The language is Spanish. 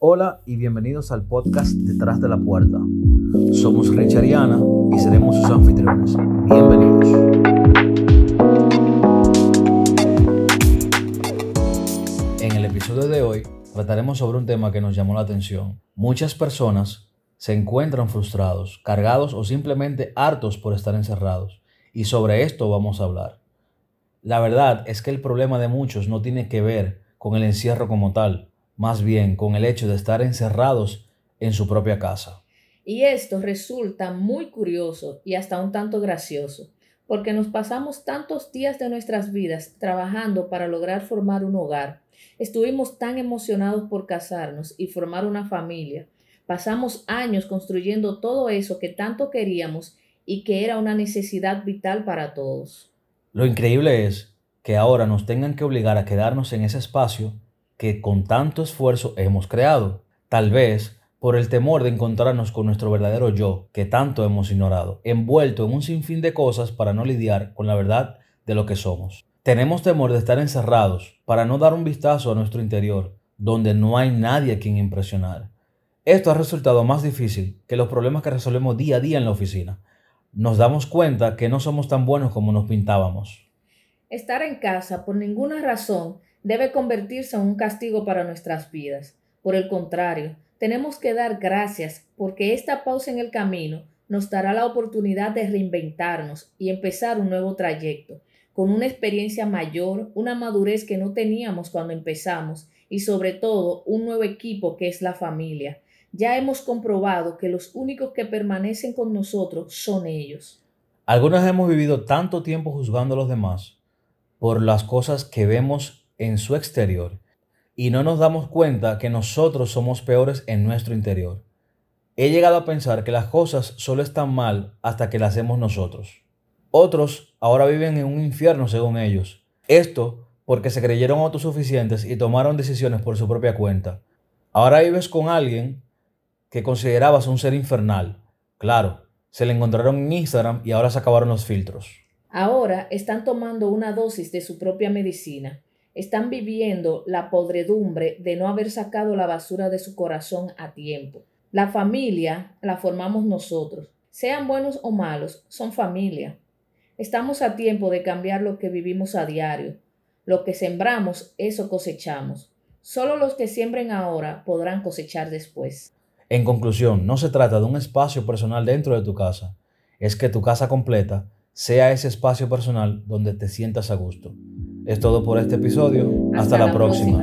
Hola y bienvenidos al podcast Detrás de la Puerta. Somos Richard y y seremos sus anfitriones. Bienvenidos. En el episodio de hoy trataremos sobre un tema que nos llamó la atención. Muchas personas se encuentran frustrados, cargados o simplemente hartos por estar encerrados. Y sobre esto vamos a hablar. La verdad es que el problema de muchos no tiene que ver con el encierro como tal, más bien con el hecho de estar encerrados en su propia casa. Y esto resulta muy curioso y hasta un tanto gracioso, porque nos pasamos tantos días de nuestras vidas trabajando para lograr formar un hogar. Estuvimos tan emocionados por casarnos y formar una familia. Pasamos años construyendo todo eso que tanto queríamos y que era una necesidad vital para todos. Lo increíble es que ahora nos tengan que obligar a quedarnos en ese espacio que con tanto esfuerzo hemos creado, tal vez por el temor de encontrarnos con nuestro verdadero yo que tanto hemos ignorado, envuelto en un sinfín de cosas para no lidiar con la verdad de lo que somos. Tenemos temor de estar encerrados para no dar un vistazo a nuestro interior, donde no hay nadie a quien impresionar. Esto ha resultado más difícil que los problemas que resolvemos día a día en la oficina. Nos damos cuenta que no somos tan buenos como nos pintábamos. Estar en casa por ninguna razón debe convertirse en un castigo para nuestras vidas. Por el contrario, tenemos que dar gracias porque esta pausa en el camino nos dará la oportunidad de reinventarnos y empezar un nuevo trayecto, con una experiencia mayor, una madurez que no teníamos cuando empezamos y sobre todo un nuevo equipo que es la familia. Ya hemos comprobado que los únicos que permanecen con nosotros son ellos. Algunos hemos vivido tanto tiempo juzgando a los demás por las cosas que vemos en su exterior y no nos damos cuenta que nosotros somos peores en nuestro interior. He llegado a pensar que las cosas solo están mal hasta que las hacemos nosotros. Otros ahora viven en un infierno según ellos. Esto porque se creyeron autosuficientes y tomaron decisiones por su propia cuenta. Ahora vives con alguien que considerabas un ser infernal. Claro, se le encontraron en Instagram y ahora se acabaron los filtros. Ahora están tomando una dosis de su propia medicina están viviendo la podredumbre de no haber sacado la basura de su corazón a tiempo. La familia la formamos nosotros. Sean buenos o malos, son familia. Estamos a tiempo de cambiar lo que vivimos a diario. Lo que sembramos, eso cosechamos. Solo los que siembren ahora podrán cosechar después. En conclusión, no se trata de un espacio personal dentro de tu casa, es que tu casa completa sea ese espacio personal donde te sientas a gusto. Es todo por este episodio. Hasta, la, próxima.